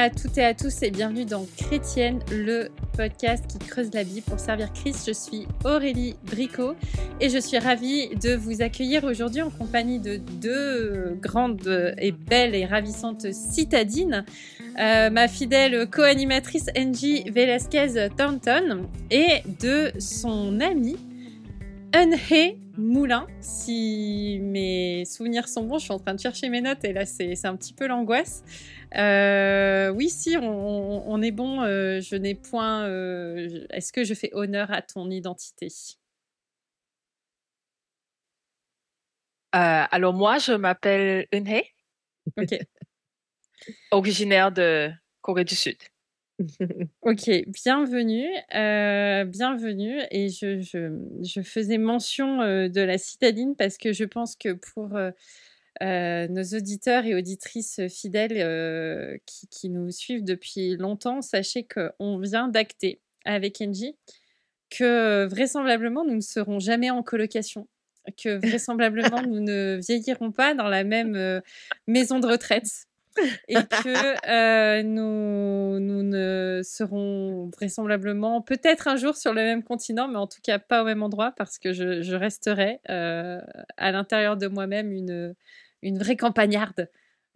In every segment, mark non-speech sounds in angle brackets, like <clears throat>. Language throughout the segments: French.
à toutes et à tous et bienvenue dans Chrétienne, le podcast qui creuse la Bible pour servir Christ. Je suis Aurélie Bricot et je suis ravie de vous accueillir aujourd'hui en compagnie de deux grandes et belles et ravissantes citadines. Euh, ma fidèle co-animatrice Angie Velasquez Thornton et de son amie Unhe Moulin. Si mes souvenirs sont bons, je suis en train de chercher mes notes et là c'est un petit peu l'angoisse. Euh, oui, si, on, est bon. Euh, je n'ai point. Euh, est-ce que je fais honneur à ton identité? Alors moi, je m'appelle Eunhye. Ok. <laughs> originaire de Corée du Sud. <laughs> ok, bienvenue, bienvenue. Et je, je, faisais mention de la citadine parce que je pense que pour euh, nos auditeurs et auditrices fidèles euh, qui, nous suivent depuis longtemps, sachez qu'on vient d'acter avec Engie que vraisemblablement nous ne serons jamais en colocation, que <laughs> vraisemblablement nous ne vieillirons pas dans la même euh, maison de retraite et que nous, nous ne serons vraisemblablement peut-être un jour sur le même continent, mais en tout cas pas au même endroit parce que je, je resterai à l'intérieur de moi-même une, une vraie campagnarde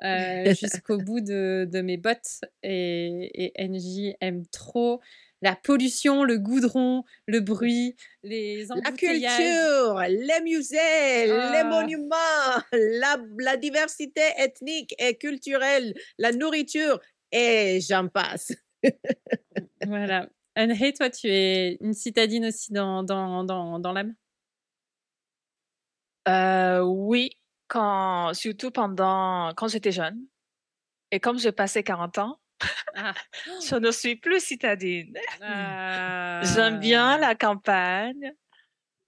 euh, <laughs> jusqu'au bout de, mes bottes. Et, et NJ aime trop la pollution, le goudron, le bruit, les La culture, les musées, les ah. monuments, la, diversité ethnique et culturelle, la nourriture, et j'en passe. <laughs> voilà. Anne, toi, tu es une citadine aussi dans, dans, dans, dans l'âme? Euh, Oui, quand, surtout pendant, quand j'étais jeune. Et comme j'ai passé 40 ans, ah. <laughs> je ne suis plus citadine. J'aime bien ah. la campagne.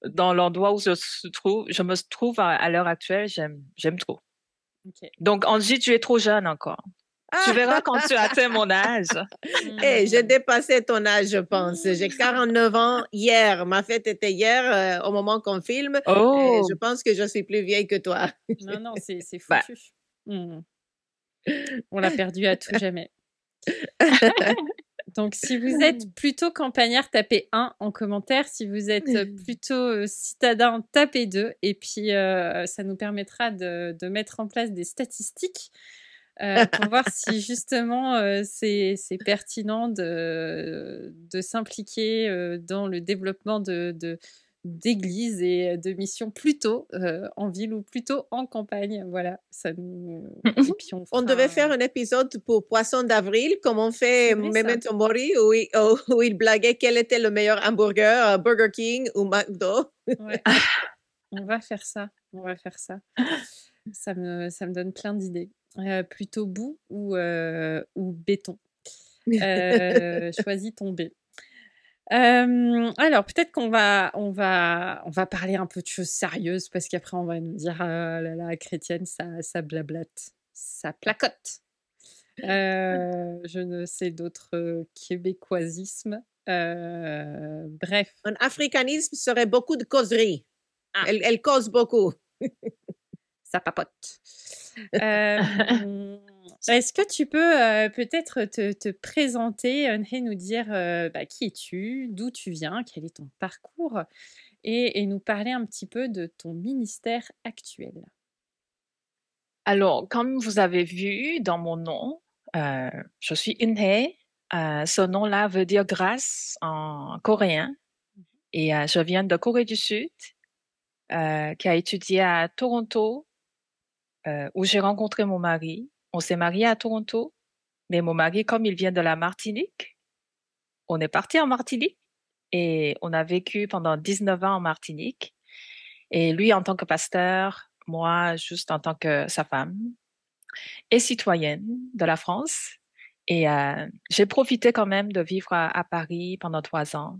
Dans l'endroit où je me trouve, je me trouve à, l'heure actuelle, j'aime, j'aime trop. Donc, Angie, tu es trop jeune encore. Tu verras quand tu atteins mon âge. <laughs> Hey, eh, j'ai dépassé ton âge, je pense. J'ai 49 ans hier. Ma fête était hier euh, au moment qu'on filme. Oh. je pense que je suis plus vieille que toi. non, non, c'est bah. foutu. Hmm. On l'a perdu à tout jamais. Donc, si vous êtes <laughs> plutôt campagnard, tapez 1 en commentaire. Si vous êtes <laughs> plutôt euh, citadin, tapez 2. Et puis, euh, ça nous permettra de, de, mettre en place des statistiques euh, pour voir si justement euh, c'est pertinent de, de s'impliquer euh, dans le développement de, d'églises et de missions plutôt en ville ou plutôt en campagne. Voilà, ça nous. on, devait faire un épisode pour Poisson d'avril, comme on fait Memento Mori, où il, <laughs> où il, blaguait quel était le meilleur hamburger, Burger King ou McDo. <laughs> on va faire ça, on va faire ça. Ça me, ça me donne plein d'idées. Euh, plutôt boue ou, euh, ou béton. <laughs> Euh, choisis ton B. alors peut-être qu'on va on va on va parler un peu de choses sérieuses parce qu'après on va nous dire ah la chrétienne ça ça blablate ça placote je ne sais d'autres québécoisismes bref un africanisme serait beaucoup de causerie ah. elle, elle cause beaucoup ça papote <laughs> est-ce que tu peux peut-être te, présenter, et nous dire bah, qui es-tu, d'où tu viens, quel est ton parcours, et, nous parler un petit peu de ton ministère actuel? Alors, comme vous avez vu dans mon nom, je suis Inhe. ce nom-là veut dire grâce en coréen. Mmh et je viens de Corée du Sud, qui a étudié à Toronto euh, où j'ai rencontré mon mari. On s'est marié à Toronto, mais mon mari, comme il vient de la Martinique, on est parti en Martinique et on a vécu pendant 19 ans en Martinique. Et lui en tant que pasteur, moi juste en tant que sa femme et citoyenne de la France. Et euh, j'ai profité quand même de vivre à, Paris pendant trois ans.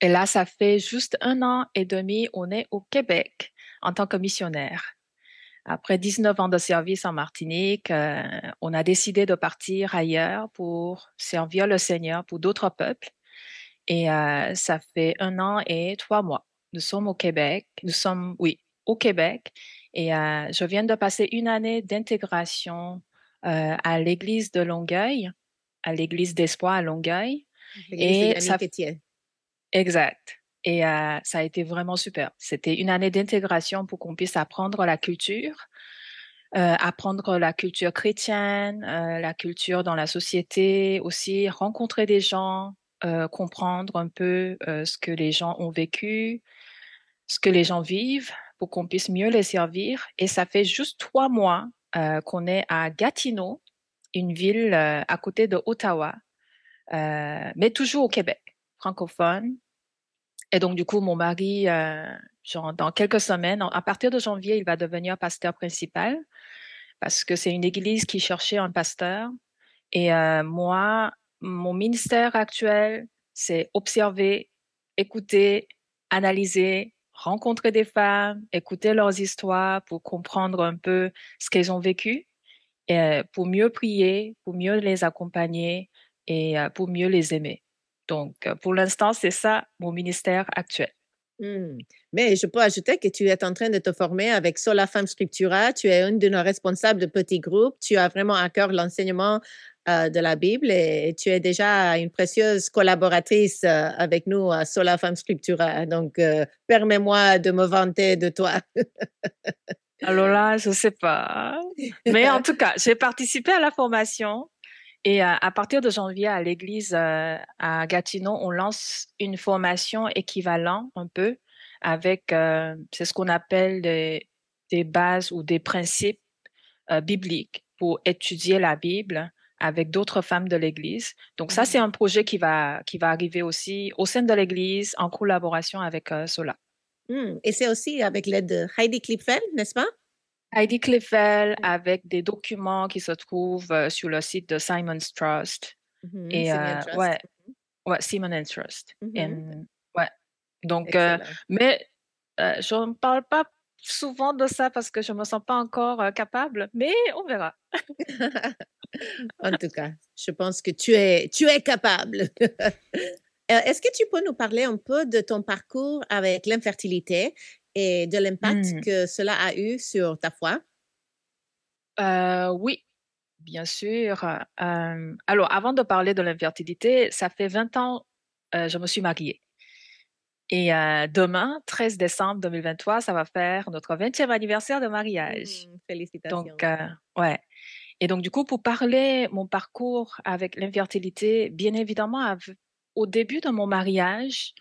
Et là, ça fait juste un an et demi, on est au Québec en tant que missionnaire. Après 19 ans de service en Martinique, euh, on a décidé de partir ailleurs pour servir le Seigneur pour d'autres peuples. Et euh, ça fait un an et trois mois. Nous sommes au Québec. Nous sommes, oui, au Québec. Et euh, je viens de passer une année d'intégration à l'église de Longueuil, à l'église d'Espoir à Longueuil. Et ça... Exact. Et ça a été vraiment super. C'était une année d'intégration pour qu'on puisse apprendre la culture, apprendre la culture chrétienne, la culture dans la société, aussi rencontrer des gens, comprendre un peu ce que les gens ont vécu, ce que les gens vivent, pour qu'on puisse mieux les servir. Et ça fait juste trois mois qu'on est à Gatineau, une ville à côté de Ottawa, mais toujours au Québec, francophone. Et donc, du coup, mon mari, euh, dans quelques semaines, à partir de janvier, il va devenir pasteur principal parce que c'est une église qui cherchait un pasteur. Et euh, moi, mon ministère actuel, c'est observer, écouter, analyser, rencontrer des femmes, écouter leurs histoires pour comprendre un peu ce qu'elles ont vécu, et euh, pour mieux prier, pour mieux les accompagner et pour mieux les aimer. Donc, pour l'instant, c'est ça mon ministère actuel. Mmh. Mais je peux ajouter que tu es en train de te former avec Sola Femme Scriptura. Tu es une de nos responsables de petits groupes. Tu as vraiment à cœur l'enseignement de la Bible et, tu es déjà une précieuse collaboratrice avec nous à Sola Femme Scriptura. Donc, permets-moi de me vanter de toi. Alors là, je ne sais pas. Mais en <laughs> tout cas, j'ai participé à la formation et à, partir de janvier, à l'église euh, à Gatineau, on lance une formation équivalente un peu avec, euh, c'est ce qu'on appelle des, bases ou des principes euh, bibliques pour étudier la Bible avec d'autres femmes de l'Église. Donc ça, c'est mmh. un projet qui va, qui va arriver aussi au sein de l'Église en collaboration avec Sola. Mmh. Et c'est aussi avec l'aide de Heidi Klipfeld, n'est-ce pas? Heidi Cliffel avec des documents qui se trouvent euh, sur le site de Simon's Trust. Mmh et euh, Trust. ouais, mmh ouais, Simon Trust. Mmh ouais. Donc, euh, mais je ne parle pas souvent de ça parce que je me sens pas encore capable, mais on verra. <laughs> en tout cas, je pense que tu es, tu es capable. <laughs> Est-ce que tu peux nous parler un peu de ton parcours avec l'infertilité et de l'impact mmh. que cela a eu sur ta foi? Euh, oui, bien sûr. alors, avant de parler de l'infertilité, ça fait 20 ans, euh, je me suis mariée. Et demain, 13 décembre 2023, ça va faire notre 20e anniversaire de mariage. Mmh, félicitations. Donc, ouais. Et donc, du coup, pour parler mon parcours avec l'infertilité, bien évidemment, au début de mon mariage,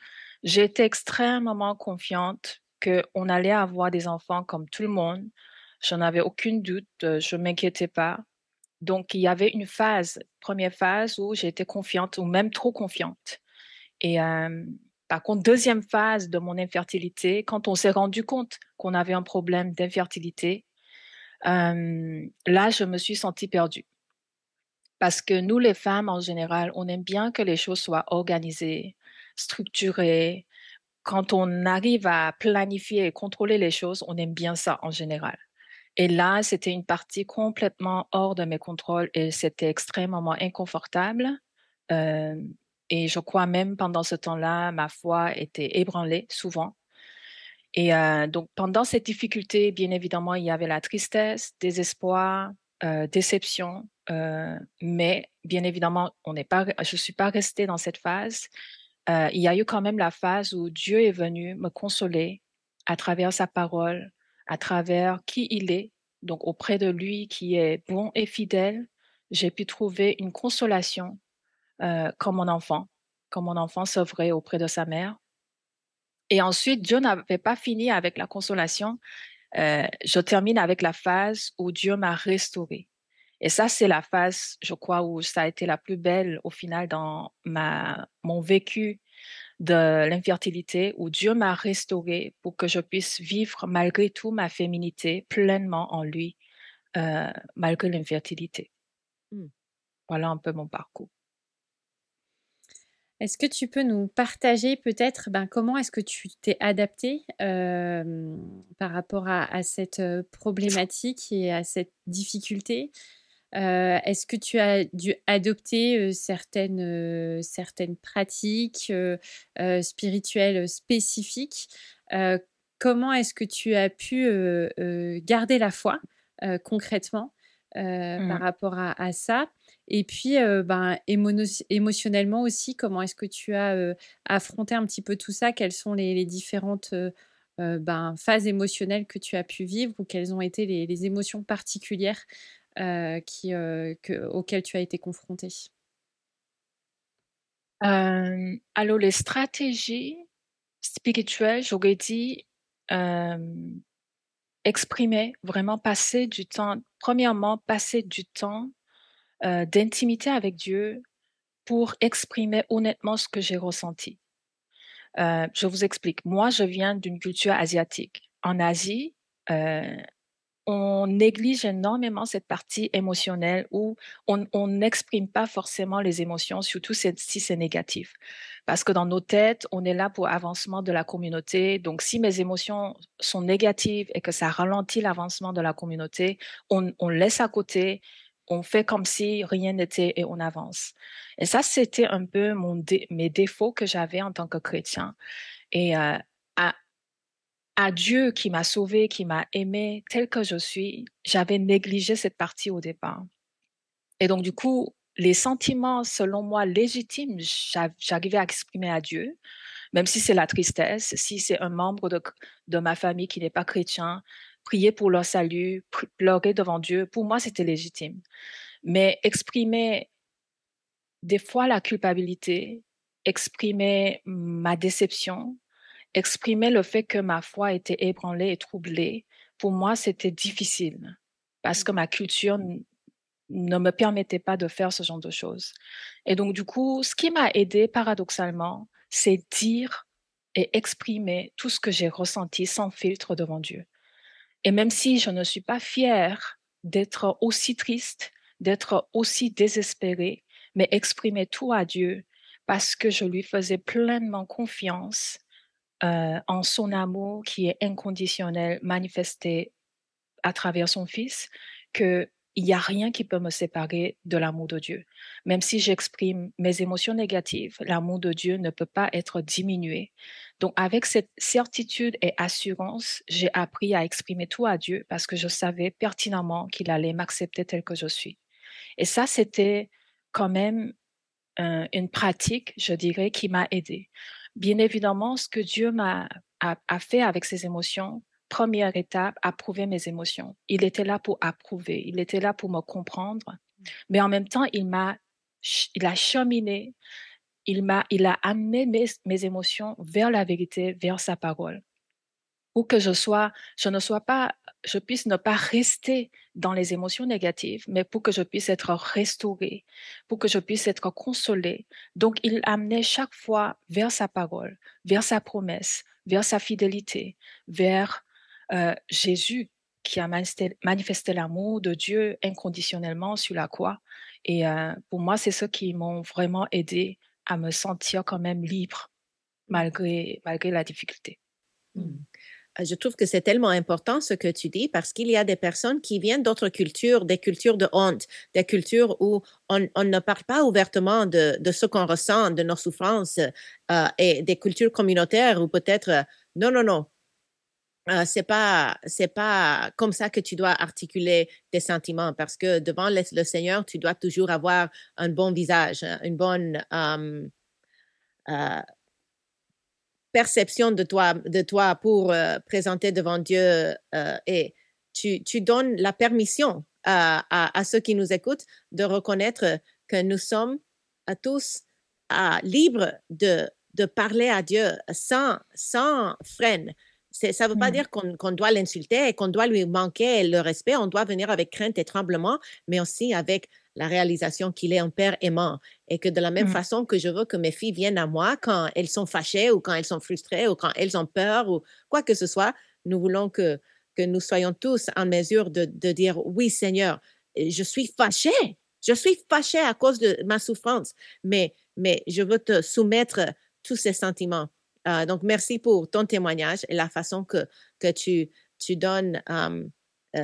j'étais extrêmement confiante qu'on allait avoir des enfants comme tout le monde. J'en avais aucune doute, euh, je m'inquiétais pas. Donc, il y avait une phase, première phase où j'étais confiante ou même trop confiante. Et par contre, deuxième phase de mon infertilité, quand on s'est rendu compte qu'on avait un problème d'infertilité, là, je me suis sentie perdue. Parce que nous, les femmes, en général, on aime bien que les choses soient organisées, structurées, quand on arrive à planifier et contrôler les choses, on aime bien ça en général. Et là, c'était une partie complètement hors de mes contrôles et c'était extrêmement inconfortable. Euh, et je crois même pendant ce temps-là, ma foi était ébranlée souvent. Et euh, donc pendant cette difficulté, bien évidemment, il y avait la tristesse, désespoir, euh, déception. mais bien évidemment, on n'est pas, je ne suis pas restée dans cette phase. Euh, il y a eu quand même la phase où Dieu est venu me consoler à travers sa parole, à travers qui il est. Donc auprès de lui qui est bon et fidèle, j'ai pu trouver une consolation euh, comme mon enfant, comme mon enfant s'ouvrait auprès de sa mère. Et ensuite, Dieu n'avait pas fini avec la consolation. Euh, je termine avec la phase où Dieu m'a restauré. Et ça, c'est la phase, je crois, où ça a été la plus belle au final dans ma, mon vécu de l'infertilité, où Dieu m'a restaurée pour que je puisse vivre malgré tout ma féminité pleinement en lui, euh, malgré l'infertilité. Mmh. Voilà un peu mon parcours. Est-ce que tu peux nous partager peut-être ben, comment est-ce que tu t'es adapté euh, par rapport à, à, cette euh, problématique et à cette difficulté? Euh, est-ce que tu as dû adopter certaines, certaines pratiques spirituelles spécifiques? Comment est-ce que tu as pu garder la foi concrètement mmh. par rapport à, ça? Et puis, ben, émotionnellement aussi, comment est-ce que tu as affronté un petit peu tout ça? Quelles sont les, différentes ben, phases émotionnelles que tu as pu vivre ou quelles ont été les, émotions particulières qui, auxquelles tu as été confronté alors, les stratégies spirituelles, j'aurais dit exprimer, vraiment passer du temps, premièrement, passer du temps d'intimité avec Dieu pour exprimer honnêtement ce que j'ai ressenti. je vous explique. Moi, je viens d'une culture asiatique. En Asie, on néglige énormément cette partie émotionnelle où on n'exprime pas forcément les émotions, surtout si c'est négatif. Parce que dans nos têtes, on est là pour l'avancement de la communauté. Donc, si mes émotions sont négatives et que ça ralentit l'avancement de la communauté, on, laisse à côté, on fait comme si rien n'était et on avance. Et ça, c'était un peu mon mes défauts que j'avais en tant que chrétien. Et euh, à, à Dieu qui m'a sauvé, qui m'a aimé tel que je suis, j'avais négligé cette partie au départ. Et donc, du coup, les sentiments, selon moi, légitimes, j'arrivais à exprimer à Dieu, même si c'est la tristesse, si c'est un membre de, de ma famille qui n'est pas chrétien, prier pour leur salut, pleurer devant Dieu, pour moi, c'était légitime. Mais exprimer des fois la culpabilité, exprimer ma déception, exprimer le fait que ma foi était ébranlée et troublée, pour moi, c'était difficile parce que ma culture ne me permettait pas de faire ce genre de choses. Et donc, du coup, ce qui m'a aidé paradoxalement, c'est dire et exprimer tout ce que j'ai ressenti sans filtre devant Dieu. Et même si je ne suis pas fière d'être aussi triste, d'être aussi désespérée, mais exprimer tout à Dieu parce que je lui faisais pleinement confiance euh, en son amour qui est inconditionnel, manifesté à travers son Fils, qu'il n'y a rien qui peut me séparer de l'amour de Dieu. Même si j'exprime mes émotions négatives, l'amour de Dieu ne peut pas être diminué. Donc avec cette certitude et assurance, j'ai appris à exprimer tout à Dieu parce que je savais pertinemment qu'il allait m'accepter tel que je suis. Et ça, c'était quand même une pratique, je dirais, qui m'a aidé. Bien évidemment, ce que Dieu m'a a, fait avec ses émotions, première étape, approuver mes émotions. Il était là pour approuver, il était là pour me comprendre, mmh. mais en même temps, il m'a, il a cheminé, il m'a, il a amené mes, mes émotions vers la vérité, vers sa parole ou que je sois, je ne sois pas, je puisse ne pas rester dans les émotions négatives, mais pour que je puisse être restaurée, pour que je puisse être consolée. Donc, il amenait chaque fois vers sa parole, vers sa promesse, vers sa fidélité, vers euh, Jésus qui a manifesté, l'amour de Dieu inconditionnellement sur la croix. Et euh, pour moi, c'est ce qui m'ont vraiment aidé à me sentir quand même libre malgré, malgré la difficulté. Mmh. Euh, je trouve que c'est tellement important ce que tu dis parce qu'il y a des personnes qui viennent d'autres cultures, des cultures de honte, des cultures où on, ne parle pas ouvertement de, ce qu'on ressent, de nos souffrances, euh, et des cultures communautaires où peut-être euh, non, non, non. c'est pas c'est pas comme ça que tu dois articuler tes sentiments parce que devant le, Seigneur tu dois toujours avoir un bon visage une bonne perception de toi, de toi pour euh, présenter devant Dieu euh, et tu, tu, donnes la permission à, à, ceux qui nous écoutent de reconnaître que nous sommes à tous à, libres de, de parler à Dieu sans, sans freine. Ça ne veut pas mmh. dire qu'on doit l'insulter et qu'on doit lui manquer le respect. On doit venir avec crainte et tremblement, mais aussi avec la réalisation qu'il est un père aimant et que de la même mmh. façon que je veux que mes filles viennent à moi quand elles sont fâchées ou quand elles sont frustrées ou quand elles ont peur ou quoi que ce soit, nous voulons que, que nous soyons tous en mesure de, de dire oui Seigneur, je suis fâchée, je suis fâchée à cause de ma souffrance, mais, mais je veux te soumettre tous ces sentiments. Euh, donc, merci pour ton témoignage et la façon que, que tu, tu donnes euh,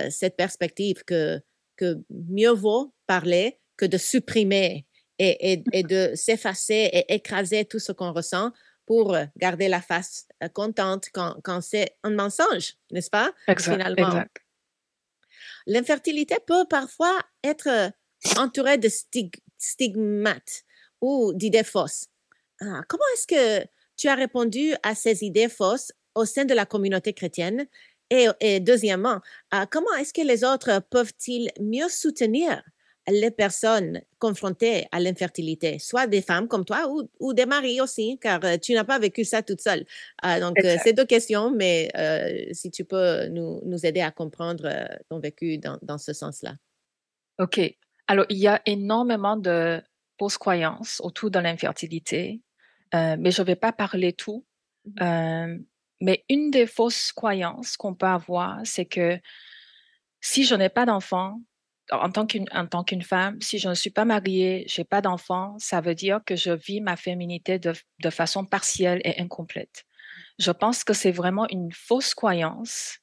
cette perspective que, que mieux vaut parler que de supprimer et, et, de s'effacer et écraser tout ce qu'on ressent pour garder la face contente quand, quand c'est un mensonge, n'est-ce pas? Exact, Finalement. l'infertilité peut parfois être entourée de stigmates ou d'idées fausses. Ah, comment est-ce que tu as répondu à ces idées fausses au sein de la communauté chrétienne? Et, deuxièmement, ah, comment est-ce que les autres peuvent-ils mieux soutenir les personnes confrontées à l'infertilité, soit des femmes comme toi ou, des maris aussi, car euh, tu n'as pas vécu ça toute seule. Ah, donc, euh, c'est deux questions, mais euh, si tu peux nous, nous, aider à comprendre ton vécu dans, dans ce sens-là. OK. Alors, il y a énormément de fausses croyances autour de l'infertilité, mais je ne vais pas parler tout. Mmh mais une des fausses croyances qu'on peut avoir, c'est que si je n'ai pas d'enfant, en tant qu'une tant qu'une femme, si je ne suis pas mariée, j'ai pas d'enfant, ça veut dire que je vis ma féminité de, de façon partielle et incomplète. Je pense que c'est vraiment une fausse croyance.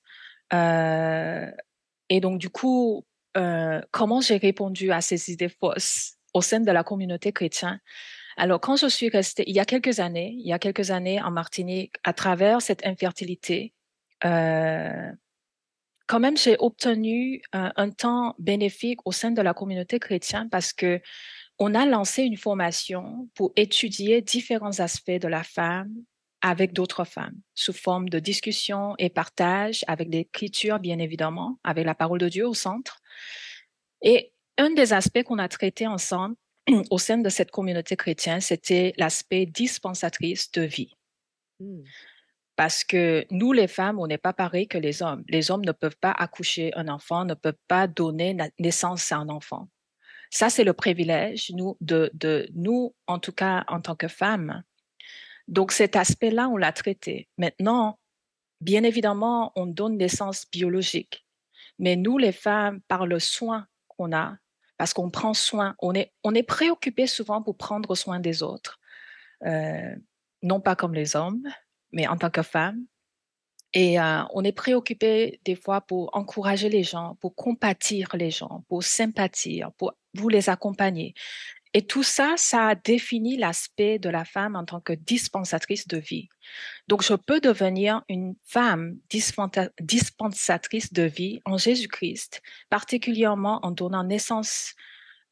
Euh, et donc du coup, euh, comment j'ai répondu à ces idées fausses au sein de la communauté chrétienne? Alors quand je suis restée, il y a quelques années, il y a quelques années en Martinique, à travers cette infertilité, euh, quand même, j'ai obtenu un, un, temps bénéfique au sein de la communauté chrétienne parce que on a lancé une formation pour étudier différents aspects de la femme avec d'autres femmes, sous forme de discussion et partage, avec l'écriture, bien évidemment, avec la parole de Dieu au centre. Et un des aspects qu'on a traités ensemble <clears throat> au sein de cette communauté chrétienne, c'était l'aspect dispensatrice de vie. Mmh. Parce que nous, les femmes, on n'est pas pareil que les hommes. Les hommes ne peuvent pas accoucher un enfant, ne peuvent pas donner naissance à un enfant. Ça, c'est le privilège, nous, de, de, nous, en tout cas, en tant que femmes. Donc, cet aspect-là, on l'a traité. Maintenant, bien évidemment, on donne naissance biologique. Mais nous, les femmes, par le soin qu'on a, parce qu'on prend soin, on est, on est préoccupé souvent pour prendre soin des autres. Euh, non pas comme les hommes, mais en tant que femme. Et euh, on est préoccupé des fois pour encourager les gens, pour compatir les gens, pour sympathier, pour vous les accompagner. Et tout ça, ça a défini l'aspect de la femme en tant que dispensatrice de vie. Donc, je peux devenir une femme dispensatrice de vie en Jésus-Christ, particulièrement en donnant naissance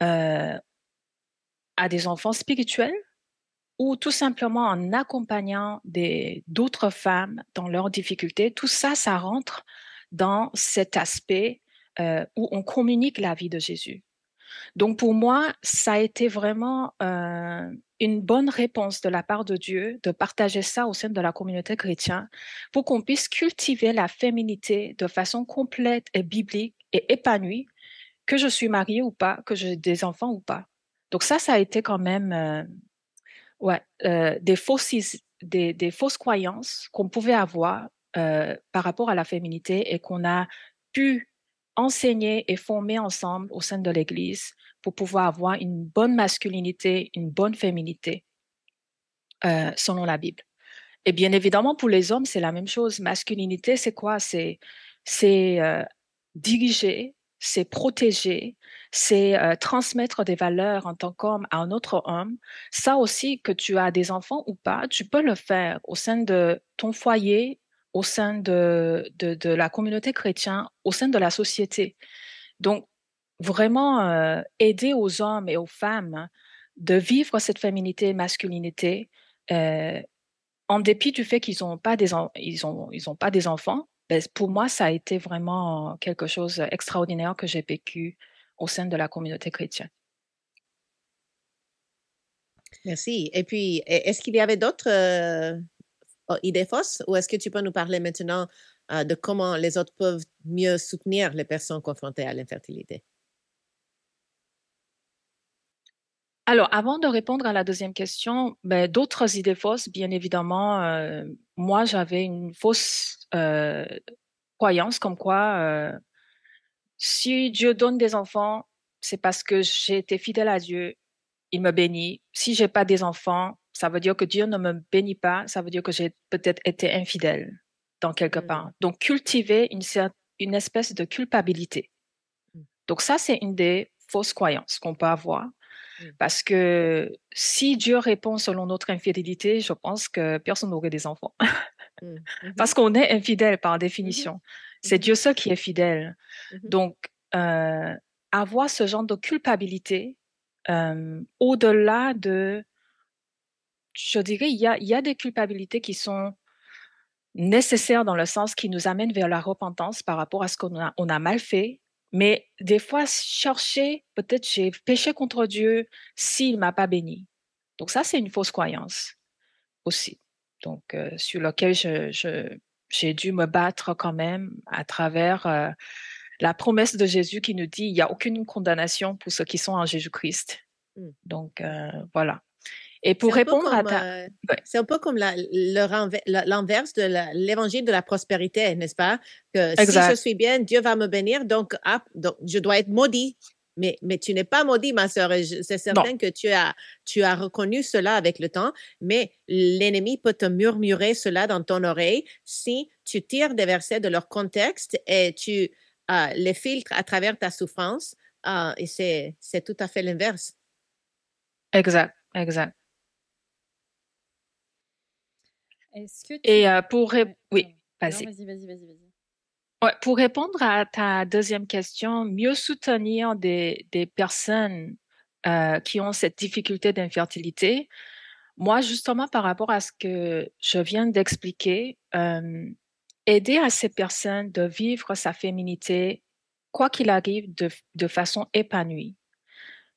euh, à des enfants spirituels ou tout simplement en accompagnant d'autres femmes dans leurs difficultés. Tout ça, ça rentre dans cet aspect euh, où on communique la vie de Jésus. Donc pour moi, ça a été vraiment euh, une bonne réponse de la part de Dieu de partager ça au sein de la communauté chrétienne pour qu'on puisse cultiver la féminité de façon complète et biblique et épanouie, que je suis mariée ou pas, que j'ai des enfants ou pas. Donc ça, ça a été quand même euh, euh, des, fausses, des, fausses croyances qu'on pouvait avoir par rapport à la féminité et qu'on a pu enseigner et former ensemble au sein de l'Église pour pouvoir avoir une bonne masculinité, une bonne féminité euh, selon la Bible. Et bien évidemment, pour les hommes, c'est la même chose. Masculinité, c'est quoi? C'est euh, diriger, c'est protéger, c'est euh, transmettre des valeurs en tant qu'homme à un autre homme. Ça aussi, que tu as des enfants ou pas, tu peux le faire au sein de ton foyer, au sein de, de, la communauté chrétienne, au sein de la société. Donc, vraiment euh, aider aux hommes et aux femmes de vivre cette féminité et masculinité euh, en dépit du fait qu'ils n'ont pas des ils ont ils ont pas des enfants ben, pour moi, ça a été vraiment quelque chose d'extraordinaire que j'ai vécu au sein de la communauté chrétienne. Merci. Et puis, est-ce qu'il y avait d'autres idées fausses ou est-ce que tu peux nous parler maintenant euh, de comment les autres peuvent mieux soutenir les personnes confrontées à l'infertilité? Alors, avant de répondre à la deuxième question, ben, d'autres idées fausses, bien évidemment, euh, moi, j'avais une fausse euh, croyance comme quoi si Dieu donne des enfants, c'est parce que j'ai été fidèle à Dieu, il me bénit. Si j'ai pas des enfants, ça veut dire que Dieu ne me bénit pas, ça veut dire que j'ai peut-être été infidèle dans quelque mmh. part. Donc, cultiver une, une espèce de culpabilité. Mmh. Donc, ça, c'est une des fausses croyances qu'on peut avoir. Mmh. Parce que si Dieu répond selon notre infidélité, je pense que personne n'aurait des enfants. <laughs> Mmh. Mmh Parce qu'on est infidèle par définition. C'est Dieu seul qui est fidèle. Donc, euh, avoir ce genre de culpabilité euh, au-delà de, je dirais, il y a, il y a des culpabilités qui sont nécessaires dans le sens qui nous amènent vers la repentance par rapport à ce qu'on a, on a mal fait. Mais des fois, chercher, peut-être j'ai péché contre Dieu s'il m'a pas béni. Donc ça, c'est une fausse croyance aussi. Donc, euh, sur lequel je, je, j'ai dû me battre quand même à travers euh, la promesse de Jésus qui nous dit il n'y a aucune condamnation pour ceux qui sont en Jésus-Christ. Mmh. Donc, euh, voilà. Et pour répondre à ta... Euh, c'est un peu comme l'inverse de l'évangile de la prospérité, n'est-ce pas? Que si je suis bien, Dieu va me bénir, donc, ah, donc je dois être maudit. Mais, mais tu n'es pas maudit, ma sœur. C'est certain que tu as, tu as reconnu cela avec le temps, mais l'ennemi peut te murmurer cela dans ton oreille si tu tires des versets de leur contexte et tu euh, les filtres à travers ta souffrance. Euh, et c'est tout à fait l'inverse. Exact, exact. Est-ce que Et euh, pour... Oui, vas-y. Vas-y, vas-y, vas-y. Ouais, pour répondre à ta deuxième question, mieux soutenir des, des personnes euh, qui ont cette difficulté d'infertilité, moi, justement, par rapport à ce que je viens d'expliquer, euh, aider à ces personnes de vivre sa féminité, quoi qu'il arrive, de, de façon épanouie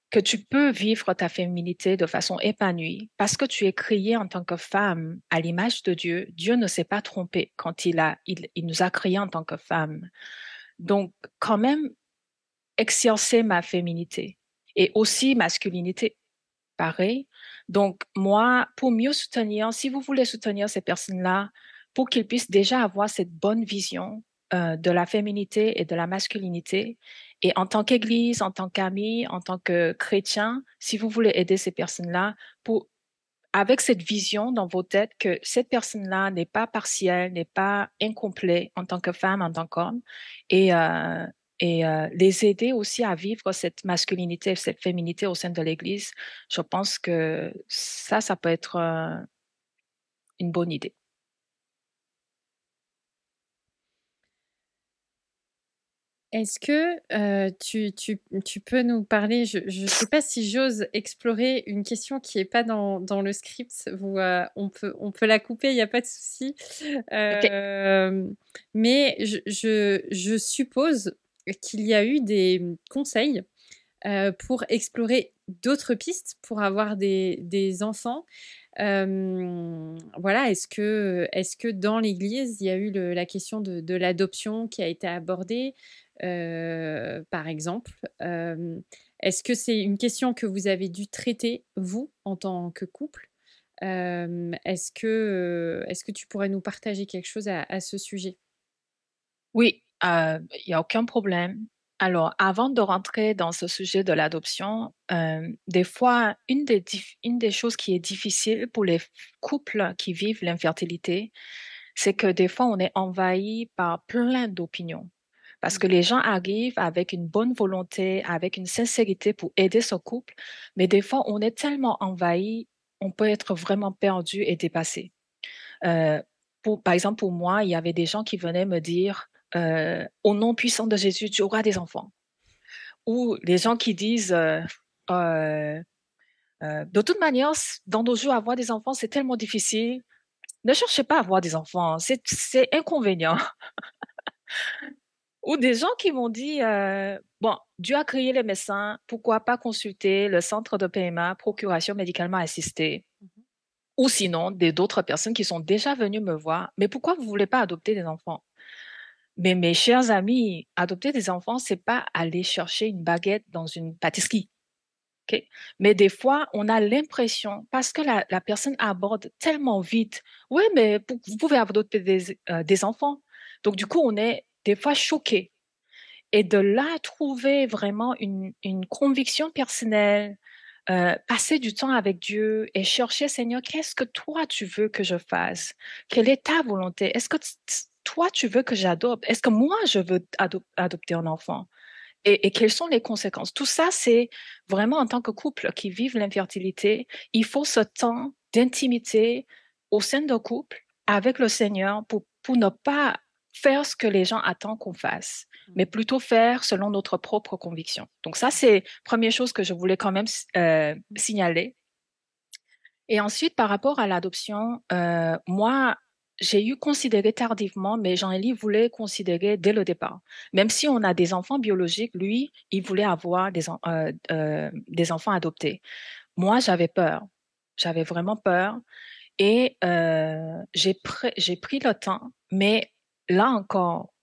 que tu peux vivre ta féminité de façon épanouie parce que tu es créée en tant que femme à l'image de Dieu. Dieu ne s'est pas trompé quand il a, il, nous a créés en tant que femme. Donc, quand même, exercer ma féminité et aussi masculinité. Pareil. Donc, moi, pour mieux soutenir, si vous voulez soutenir ces personnes-là, pour qu'ils puissent déjà avoir cette bonne vision euh, de la féminité et de la masculinité. Et en tant qu'Église, en tant qu'ami, en tant que chrétien, si vous voulez aider ces personnes-là, pour avec cette vision dans vos têtes que cette personne-là n'est pas partielle, n'est pas incomplet en tant que femme, en tant qu'homme, et euh, et euh, les aider aussi à vivre cette masculinité, cette féminité au sein de l'Église. Je pense que ça, ça peut être une bonne idée. Est-ce que tu, tu, tu, peux nous parler, je ne sais pas si j'ose explorer une question qui n'est pas dans, dans, le script, vous, on, peut, on peut la couper, il n'y a pas de souci. Mais je, je, je suppose qu'il y a eu des conseils pour explorer d'autres pistes pour avoir des, des enfants. voilà, est-ce que, est que dans l'Église, il y a eu le, la question de, de l'adoption qui a été abordée? Euh, par exemple. Est-ce que c'est une question que vous avez dû traiter, vous, en tant que couple? Est-ce que, est que tu pourrais nous partager quelque chose à, ce sujet? Oui, il n'y a aucun problème. Alors, avant de rentrer dans ce sujet de l'adoption, des fois, une des, une des choses qui est difficile pour les couples qui vivent l'infertilité, c'est que des fois, on est envahi par plein d'opinions. Parce que les gens arrivent avec une bonne volonté, avec une sincérité pour aider ce couple, mais des fois, on est tellement envahi, on peut être vraiment perdu et dépassé. Euh, pour, par exemple, pour moi, il y avait des gens qui venaient me dire, euh, au nom puissant de Jésus, tu auras des enfants. Ou les gens qui disent, euh de toute manière, dans nos jours, avoir des enfants, c'est tellement difficile. Ne cherchez pas à avoir des enfants, c'est inconvénient. Ou des gens qui m'ont dit, euh, bon, Dieu a créé les médecins, pourquoi pas consulter le centre de PMA, procuration médicalement assistée? Mmh Ou sinon, d'autres personnes qui sont déjà venues me voir, mais pourquoi vous voulez pas adopter des enfants Mais mes chers amis, adopter des enfants, c'est pas aller chercher une baguette dans une pâtisserie. Okay? Mais des fois, on a l'impression, parce que la, la, personne aborde tellement vite, oui, mais vous pouvez adopter des, euh, des enfants. Donc, du coup, on est des fois choqué. Et de là, trouver vraiment une, une conviction personnelle, euh, passer du temps avec Dieu et chercher, Seigneur, qu'est-ce que toi tu veux que je fasse? Quelle est ta volonté? Est-ce que toi tu veux que j'adopte? Est-ce que moi je veux adopter un enfant? Et, et, quelles sont les conséquences? Tout ça, c'est vraiment en tant que couple qui vivent l'infertilité, il faut ce temps d'intimité au sein d'un couple avec le Seigneur pour, pour ne pas faire ce que les gens attendent qu'on fasse, mais mmh. plutôt faire selon notre propre conviction. Donc ça, c'est première chose que je voulais quand même euh, mmh. signaler. Et ensuite, par rapport à l'adoption, euh, moi, j'ai eu considéré tardivement, mais Jean-Élie voulait considérer dès le départ. Même si on a des enfants biologiques, lui, il voulait avoir des, euh, euh, des enfants adoptés. Moi, j'avais peur. J'avais vraiment peur. Et euh, j'ai pris le temps, mais là encore,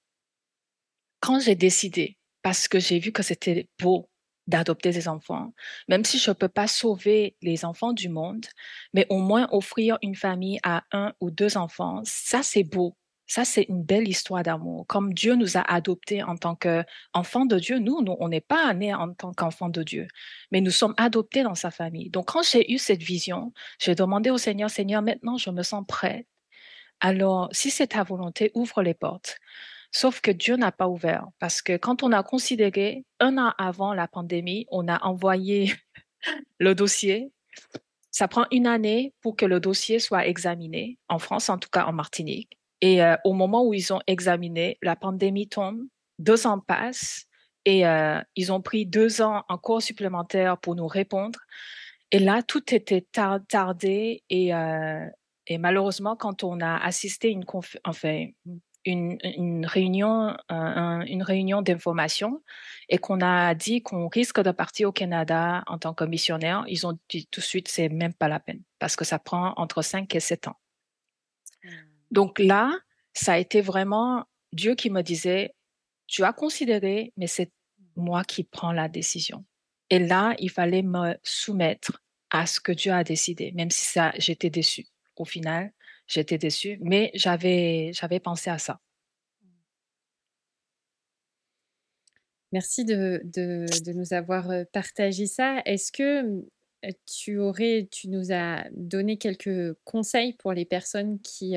quand j'ai décidé, parce que j'ai vu que c'était beau, d'adopter des enfants, même si je ne peux pas sauver les enfants du monde, mais au moins offrir une famille à un ou deux enfants, ça c'est beau. Ça, c'est une belle histoire d'amour. Comme Dieu nous a adoptés en tant qu'enfants de Dieu, nous, nous on n'est pas nés en tant qu'enfants de Dieu, mais nous sommes adoptés dans sa famille. Donc, quand j'ai eu cette vision, j'ai demandé au Seigneur, Seigneur, maintenant, je me sens prête. Alors, si c'est ta volonté, ouvre les portes. Sauf que Dieu n'a pas ouvert parce que quand on a considéré un an avant la pandémie, on a envoyé <laughs> le dossier. Ça prend une année pour que le dossier soit examiné, en France, en tout cas en Martinique. Et euh, au moment où ils ont examiné, la pandémie tombe, deux ans passent et euh, ils ont pris deux ans encore supplémentaires pour nous répondre. Et là, tout était tardé et, euh, et malheureusement, quand on a assisté une enfin, une, réunion, une réunion d'information et qu'on a dit qu'on risque de partir au Canada en tant que missionnaire, ils ont dit tout de suite, c'est même pas la peine parce que ça prend entre 5 et 7 ans. Mmh. Donc là, ça a été vraiment Dieu qui me disait, tu as considéré, mais c'est moi qui prends la décision. Et là, il fallait me soumettre à ce que Dieu a décidé, même si ça, j'étais déçue. Au final, j'étais déçue, mais j'avais, j'avais pensé à ça. Merci de, nous avoir partagé ça. Est-ce que tu aurais, tu nous as donné quelques conseils pour les personnes qui,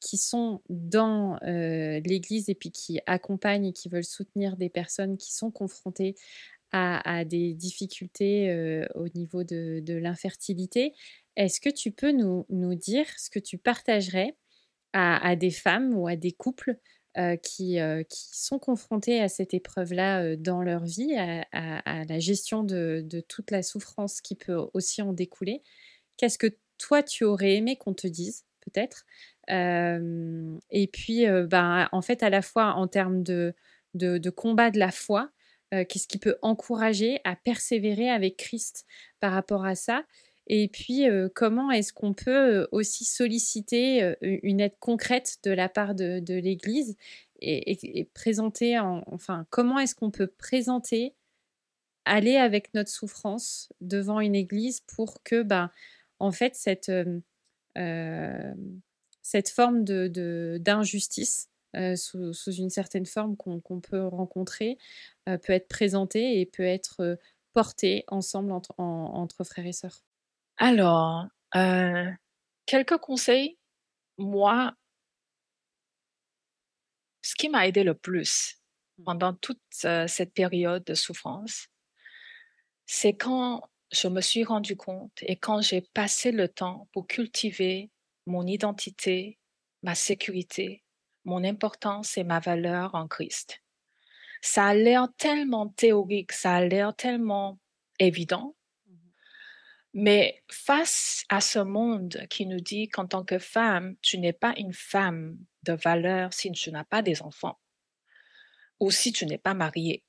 qui sont dans l'Église et puis qui accompagnent et qui veulent soutenir des personnes qui sont confrontées à, des difficultés au niveau de, de l'infertilité. Est-ce que tu peux nous, dire ce que tu partagerais à, des femmes ou à des couples euh, qui, euh, qui, sont confrontés à cette épreuve-là euh, dans leur vie, à, la gestion de, toute la souffrance qui peut aussi en découler? Qu'est-ce que toi, tu aurais aimé qu'on te dise, peut-être? Et puis, ben, en fait, à la fois en termes de, de combat de la foi, qu'est-ce qui peut encourager à persévérer avec Christ par rapport à ça? Et puis, comment est-ce qu'on peut aussi solliciter une aide concrète de la part de, l'Église et, présenter, enfin, comment est-ce qu'on peut présenter, aller avec notre souffrance devant une Église pour que, ben, en fait, cette, cette forme d'injustice, sous, sous, une certaine forme qu'on, peut rencontrer, peut être présentée et peut être portée ensemble entre, entre frères et sœurs. Alors, euh, quelques conseils. Moi, ce qui m'a aidé le plus mmh. pendant toute euh, cette période de souffrance, c'est quand je me suis rendu compte et quand j'ai passé le temps pour cultiver mon identité, ma sécurité, mon importance et ma valeur en Christ. Ça a l'air tellement théorique, ça a l'air tellement évident, mais face à ce monde qui nous dit qu'en tant que femme, tu n'es pas une femme de valeur si tu n'as pas des enfants ou si tu n'es pas mariée.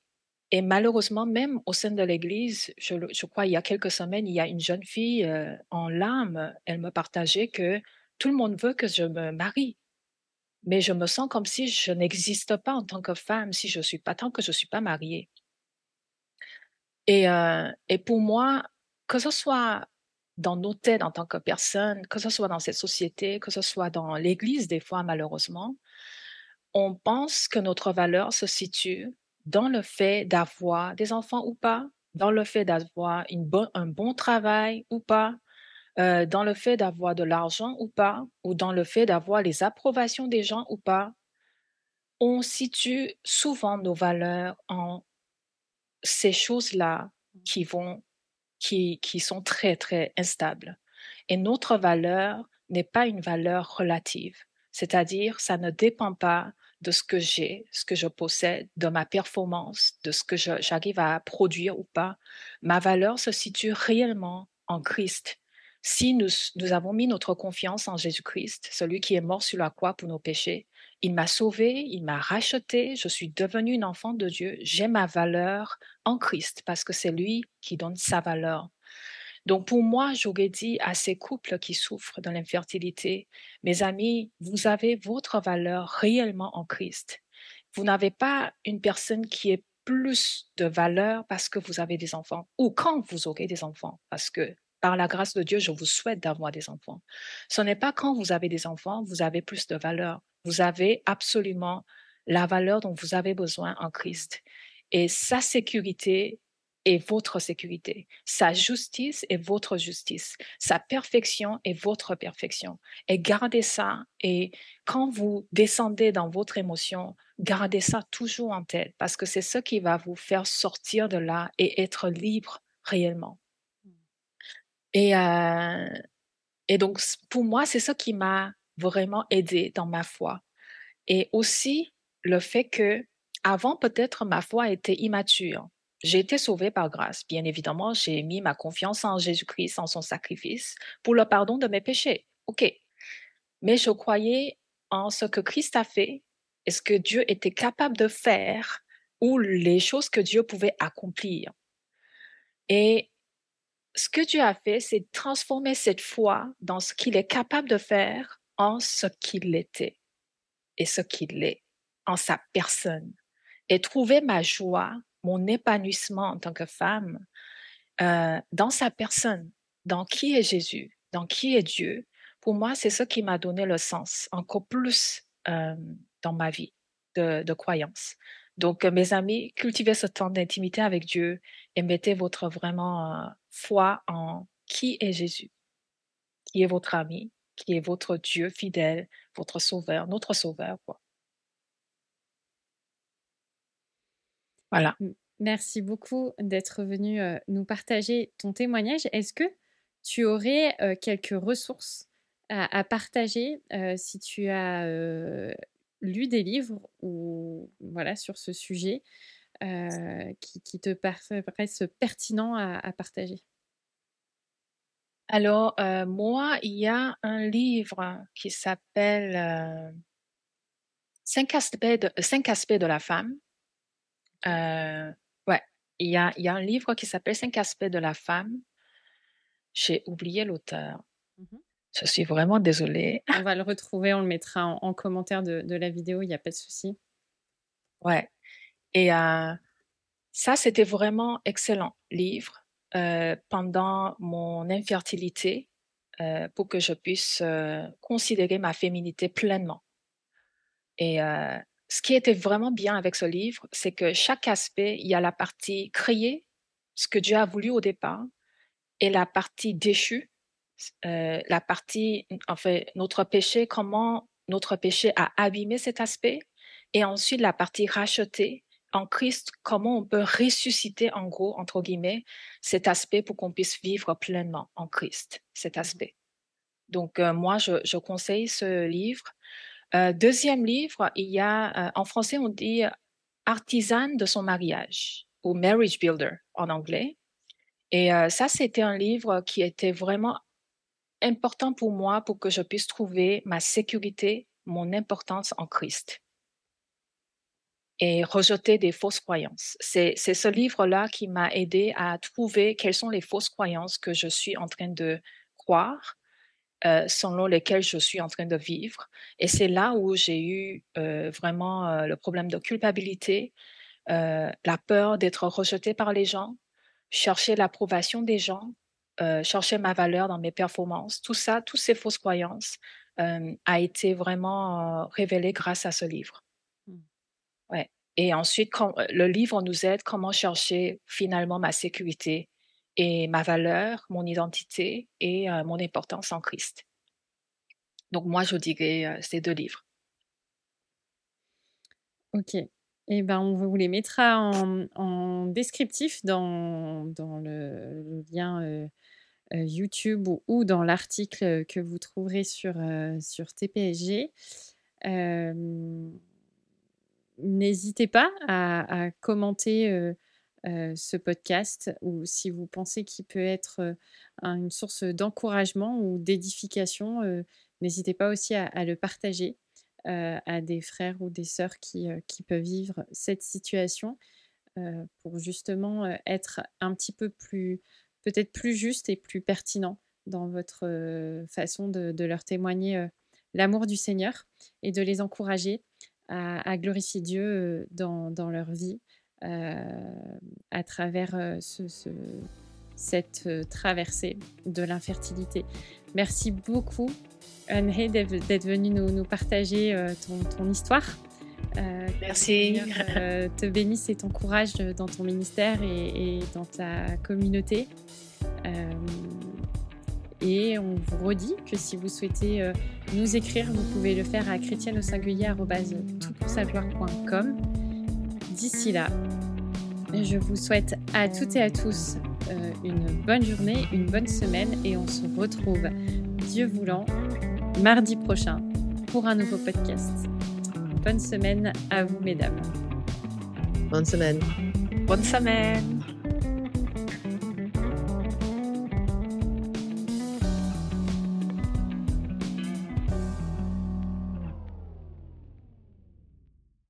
Et malheureusement, même au sein de l'Église, je, crois il y a quelques semaines, il y a une jeune fille euh, en larmes, elle me partageait que tout le monde veut que je me marie. Mais je me sens comme si je n'existe pas en tant que femme si je suis pas tant que je suis pas mariée. Euh, et pour moi, que ce soit dans nos têtes en tant que personne, que ce soit dans cette société, que ce soit dans l'Église des fois malheureusement, on pense que notre valeur se situe dans le fait d'avoir des enfants ou pas, dans le fait d'avoir un bon travail ou pas, euh, dans le fait d'avoir de l'argent ou pas, ou dans le fait d'avoir les approbations des gens ou pas. On situe souvent nos valeurs en ces choses-là qui vont qui, qui sont très, très instables. Et notre valeur n'est pas une valeur relative, c'est-à-dire ça ne dépend pas de ce que j'ai, ce que je possède, de ma performance, de ce que j'arrive à produire ou pas. Ma valeur se situe réellement en Christ. Si nous, avons mis notre confiance en Jésus-Christ, celui qui est mort sur la croix pour nos péchés, il m'a sauvé, il m'a racheté, je suis devenue une enfant de Dieu, j'ai ma valeur en Christ parce que c'est lui qui donne sa valeur. Donc pour moi, j'aurais dit à ces couples qui souffrent de l'infertilité, mes amis, vous avez votre valeur réellement en Christ. Vous n'avez pas une personne qui est plus de valeur parce que vous avez des enfants ou quand vous aurez des enfants, parce que par la grâce de Dieu, je vous souhaite d'avoir des enfants. Ce n'est pas quand vous avez des enfants, vous avez plus de valeur. Vous avez absolument la valeur dont vous avez besoin en Christ. Et sa sécurité est votre sécurité. Sa justice est votre justice. Sa perfection est votre perfection. Et gardez ça. Et quand vous descendez dans votre émotion, gardez ça toujours en tête parce que c'est ce qui va vous faire sortir de là et être libre réellement. Et, euh, et donc, pour moi, c'est ça qui m'a vraiment aidé dans ma foi. Et aussi le fait que avant peut-être ma foi était immature. J'ai été sauvée par grâce. Bien évidemment, j'ai mis ma confiance en Jésus-Christ, en son sacrifice, pour le pardon de mes péchés. OK. Mais je croyais en ce que Christ a fait et ce que Dieu était capable de faire ou les choses que Dieu pouvait accomplir. Et ce que Dieu a fait, c'est transformer cette foi dans ce qu'il est capable de faire en ce qu'il était et ce qu'il est, en sa personne. Et trouver ma joie mon épanouissement en tant que femme euh, dans sa personne, dans qui est Jésus, dans qui est Dieu, pour moi, c'est ça qui m'a donné le sens encore plus euh, dans ma vie de, croyance. Donc, euh, mes amis, cultivez ce temps d'intimité avec Dieu et mettez votre vraiment foi en qui est Jésus, qui est votre ami, qui est votre Dieu fidèle, votre sauveur, notre sauveur. Quoi. Voilà. Merci beaucoup d'être venu nous partager ton témoignage. Est-ce que tu aurais quelques ressources à, partager si tu as lu des livres ou voilà sur ce sujet qui, te paraissent pertinents à, partager? Alors moi, il y a un livre qui s'appelle cinq aspects de, cinq aspects de la femme euh, ouais, il y a, y a un livre qui s'appelle Cinq aspects de la femme. J'ai oublié l'auteur. Je suis vraiment désolée. <laughs> On va le retrouver, on le mettra en, commentaire de, de, la vidéo, il n'y a pas de souci. Ouais. Et euh, ça, c'était vraiment excellent livre euh, pendant mon infertilité euh, pour que je puisse considérer ma féminité pleinement. Et ce qui était vraiment bien avec ce livre, c'est que chaque aspect, il y a la partie créée, ce que Dieu a voulu au départ, et la partie déchue, euh, la partie, enfin, notre péché, comment notre péché a abîmé cet aspect, et ensuite la partie rachetée en Christ, comment on peut ressusciter, en gros, entre guillemets, cet aspect pour qu'on puisse vivre pleinement en Christ, cet mmh aspect. Donc, euh, moi, je, je conseille ce livre euh, deuxième livre, il y a, euh, en français, on dit Artisane de son mariage ou Marriage Builder en anglais. Et ça, c'était un livre qui était vraiment important pour moi pour que je puisse trouver ma sécurité, mon importance en Christ et rejeter des fausses croyances. C'est, ce livre-là qui m'a aidé à trouver quelles sont les fausses croyances que je suis en train de croire euh, selon lesquels je suis en train de vivre. Et c'est là où j'ai eu euh, vraiment euh, le problème de culpabilité, la peur d'être rejeté par les gens, chercher l'approbation des gens, chercher ma valeur dans mes performances. Tout ça, toutes ces fausses croyances a été vraiment révélé grâce à ce livre. Mmh. Ouais. Et ensuite, le livre nous aide comment chercher finalement ma sécurité et ma valeur, mon identité et euh, mon importance en Christ. Donc moi, je dirais euh, ces deux livres. Ok. Eh ben, on vous les mettra en, descriptif dans, le, lien euh, YouTube ou, dans l'article que vous trouverez sur, sur TPSG. n'hésitez pas à, commenter ce podcast ou si vous pensez qu'il peut être une source d'encouragement ou d'édification, n'hésitez pas aussi à, le partager à des frères ou des sœurs qui, qui peuvent vivre cette situation pour justement être un petit peu plus, peut-être plus juste et plus pertinent dans votre façon de, leur témoigner l'amour du Seigneur et de les encourager à, glorifier Dieu dans, dans leur vie à travers cette traversée de l'infertilité. Merci beaucoup, anne d'être venue nous, nous partager ton, ton, histoire. Merci. te bénisse et t'encourage dans ton ministère et, et dans ta communauté. Et on vous redit que si vous souhaitez euh, nous écrire, vous pouvez le faire à chrétienne au singulier D'ici là, je vous souhaite à toutes et à tous euh, une bonne journée, une bonne semaine et on se retrouve, Dieu voulant, mardi prochain pour un nouveau podcast. Bonne semaine à vous, mesdames. Bonne semaine. Bonne semaine.